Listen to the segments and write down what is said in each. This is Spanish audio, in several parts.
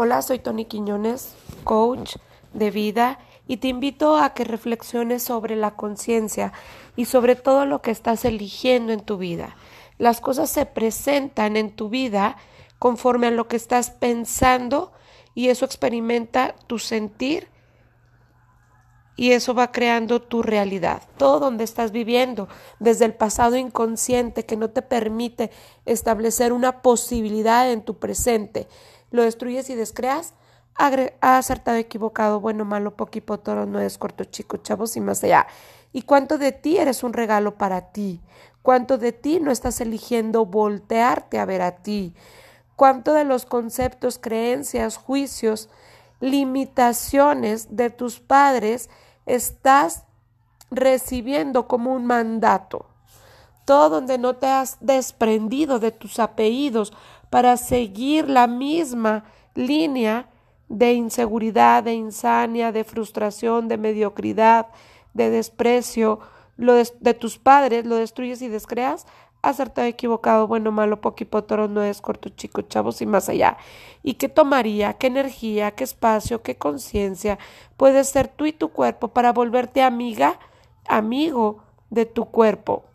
Hola, soy Tony Quiñones, coach de vida, y te invito a que reflexiones sobre la conciencia y sobre todo lo que estás eligiendo en tu vida. Las cosas se presentan en tu vida conforme a lo que estás pensando y eso experimenta tu sentir y eso va creando tu realidad, todo donde estás viviendo, desde el pasado inconsciente que no te permite establecer una posibilidad en tu presente lo destruyes y descreas, ha acertado, equivocado, bueno, malo, poquito, toro, no es corto, chico, chavos y más allá. ¿Y cuánto de ti eres un regalo para ti? ¿Cuánto de ti no estás eligiendo voltearte a ver a ti? ¿Cuánto de los conceptos, creencias, juicios, limitaciones de tus padres estás recibiendo como un mandato? Todo donde no te has desprendido de tus apellidos para seguir la misma línea de inseguridad, de insania, de frustración, de mediocridad, de desprecio, lo de, tus padres, lo destruyes y descreas, acertado, equivocado, bueno, malo, poquipotoro, no es corto, chico, chavos y más allá. ¿Y qué tomaría, qué energía, qué espacio, qué conciencia puede ser tú y tu cuerpo para volverte amiga, amigo de tu cuerpo?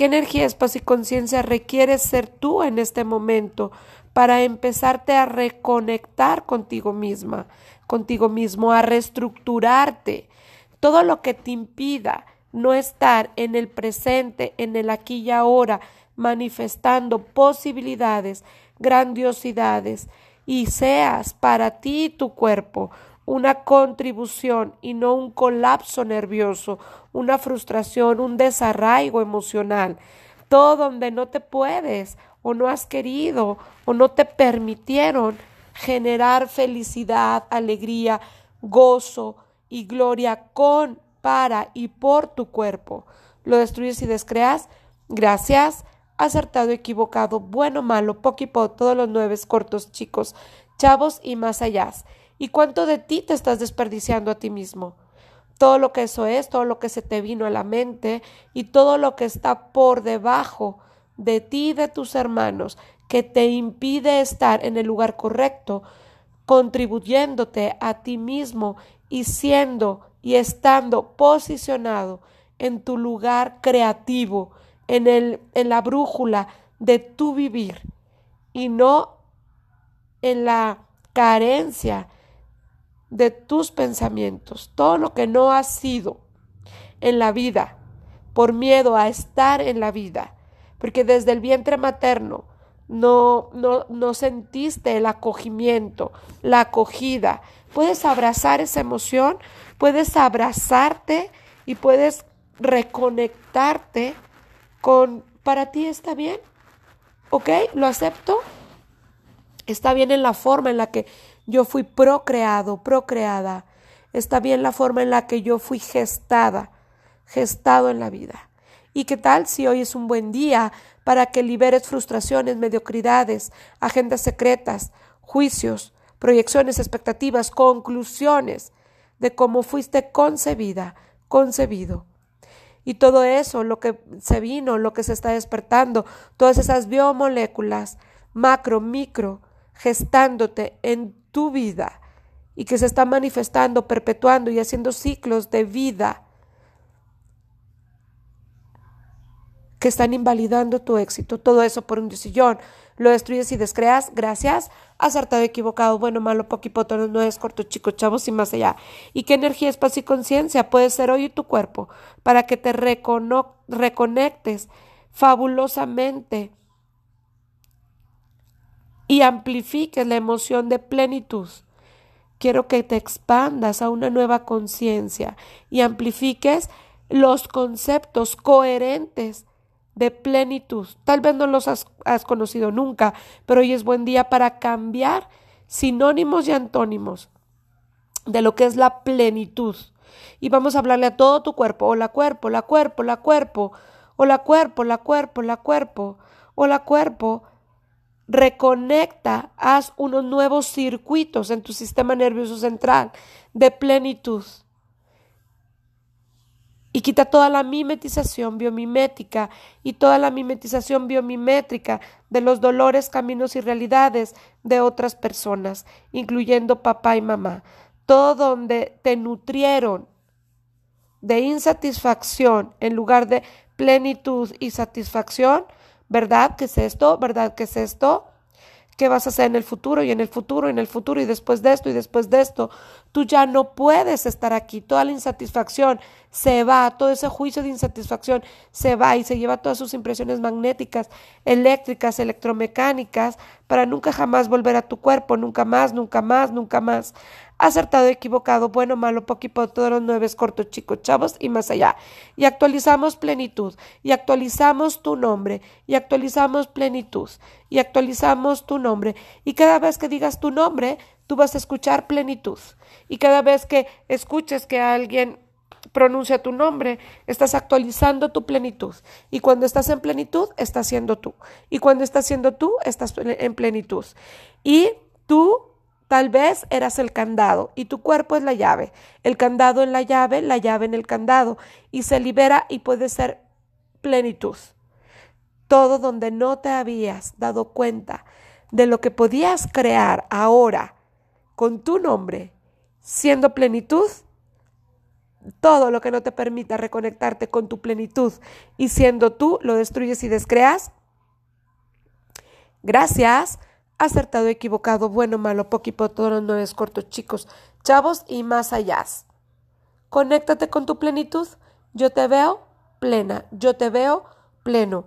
¿Qué energía, espacio y conciencia requieres ser tú en este momento para empezarte a reconectar contigo misma, contigo mismo, a reestructurarte? Todo lo que te impida no estar en el presente, en el aquí y ahora, manifestando posibilidades, grandiosidades, y seas para ti y tu cuerpo una contribución y no un colapso nervioso, una frustración, un desarraigo emocional. Todo donde no te puedes o no has querido o no te permitieron generar felicidad, alegría, gozo y gloria con, para y por tu cuerpo. Lo destruyes y descreas. Gracias. Acertado, equivocado, bueno, malo, poquipó, todos los nueve cortos, chicos, chavos y más allá y cuánto de ti te estás desperdiciando a ti mismo. Todo lo que eso es, todo lo que se te vino a la mente y todo lo que está por debajo de ti y de tus hermanos que te impide estar en el lugar correcto, contribuyéndote a ti mismo y siendo y estando posicionado en tu lugar creativo, en, el, en la brújula de tu vivir y no en la carencia de tus pensamientos, todo lo que no has sido en la vida, por miedo a estar en la vida, porque desde el vientre materno no, no, no sentiste el acogimiento, la acogida. Puedes abrazar esa emoción, puedes abrazarte y puedes reconectarte con, para ti está bien, ¿ok? ¿Lo acepto? Está bien en la forma en la que yo fui procreado, procreada. Está bien la forma en la que yo fui gestada, gestado en la vida. ¿Y qué tal si hoy es un buen día para que liberes frustraciones, mediocridades, agendas secretas, juicios, proyecciones, expectativas, conclusiones de cómo fuiste concebida, concebido? Y todo eso, lo que se vino, lo que se está despertando, todas esas biomoléculas, macro, micro, gestándote en tu vida y que se está manifestando, perpetuando y haciendo ciclos de vida que están invalidando tu éxito. Todo eso por un decisión. Lo destruyes y descreas. Gracias. Acertado, equivocado, bueno, malo, poquipoto, no es corto, chico, chavos y más allá. ¿Y qué energía, espacio y conciencia puede ser hoy tu cuerpo para que te reconectes fabulosamente y amplifiques la emoción de plenitud. Quiero que te expandas a una nueva conciencia y amplifiques los conceptos coherentes de plenitud. Tal vez no los has, conocido nunca, pero hoy es buen día para cambiar sinónimos y antónimos de lo que es la plenitud. Y vamos a hablarle a todo tu cuerpo, hola cuerpo, la cuerpo, la cuerpo, hola cuerpo, la cuerpo, la cuerpo, hola cuerpo, reconecta, haz unos nuevos circuitos en tu sistema nervioso central de plenitud. y quita toda la mimetización biomimética y toda la mimetización biomimétrica de los dolores, caminos y realidades de otras personas, incluyendo papá y mamá. Todo donde te nutrieron de insatisfacción en lugar de plenitud y satisfacción, ¿verdad? ¿Qué es esto? ¿Verdad? ¿Qué es esto? ¿Qué vas a hacer en el futuro y en el futuro y en el futuro y después de esto y después de esto? Tú ya no puedes estar aquí. Toda la insatisfacción se va, todo ese juicio de insatisfacción se va y se lleva todas sus impresiones magnéticas, eléctricas, electromecánicas, para nunca jamás volver a tu cuerpo, nunca más, nunca más, nunca más acertado, equivocado, bueno, malo, poquito, todos los nueve cortos, chicos, chavos y más allá. Y actualizamos plenitud, y actualizamos tu nombre, y actualizamos plenitud, y actualizamos tu nombre. Y cada vez que digas tu nombre, tú vas a escuchar plenitud. Y cada vez que escuches que alguien pronuncia tu nombre, estás actualizando tu plenitud. Y cuando estás en plenitud, estás siendo tú. Y cuando estás siendo tú, estás en plenitud. Y tú Tal vez eras el candado y tu cuerpo es la llave. El candado en la llave, la llave en el candado y se libera y puede ser plenitud. Todo donde no te habías dado cuenta de lo que podías crear ahora con tu nombre, siendo plenitud, todo lo que no te permita reconectarte con tu plenitud y siendo tú, lo destruyes y descreas. Gracias acertado, equivocado, bueno, malo, poquito, todos no es cortos, chicos, chavos y más allá. Conéctate con tu plenitud. Yo te veo plena, yo te veo pleno.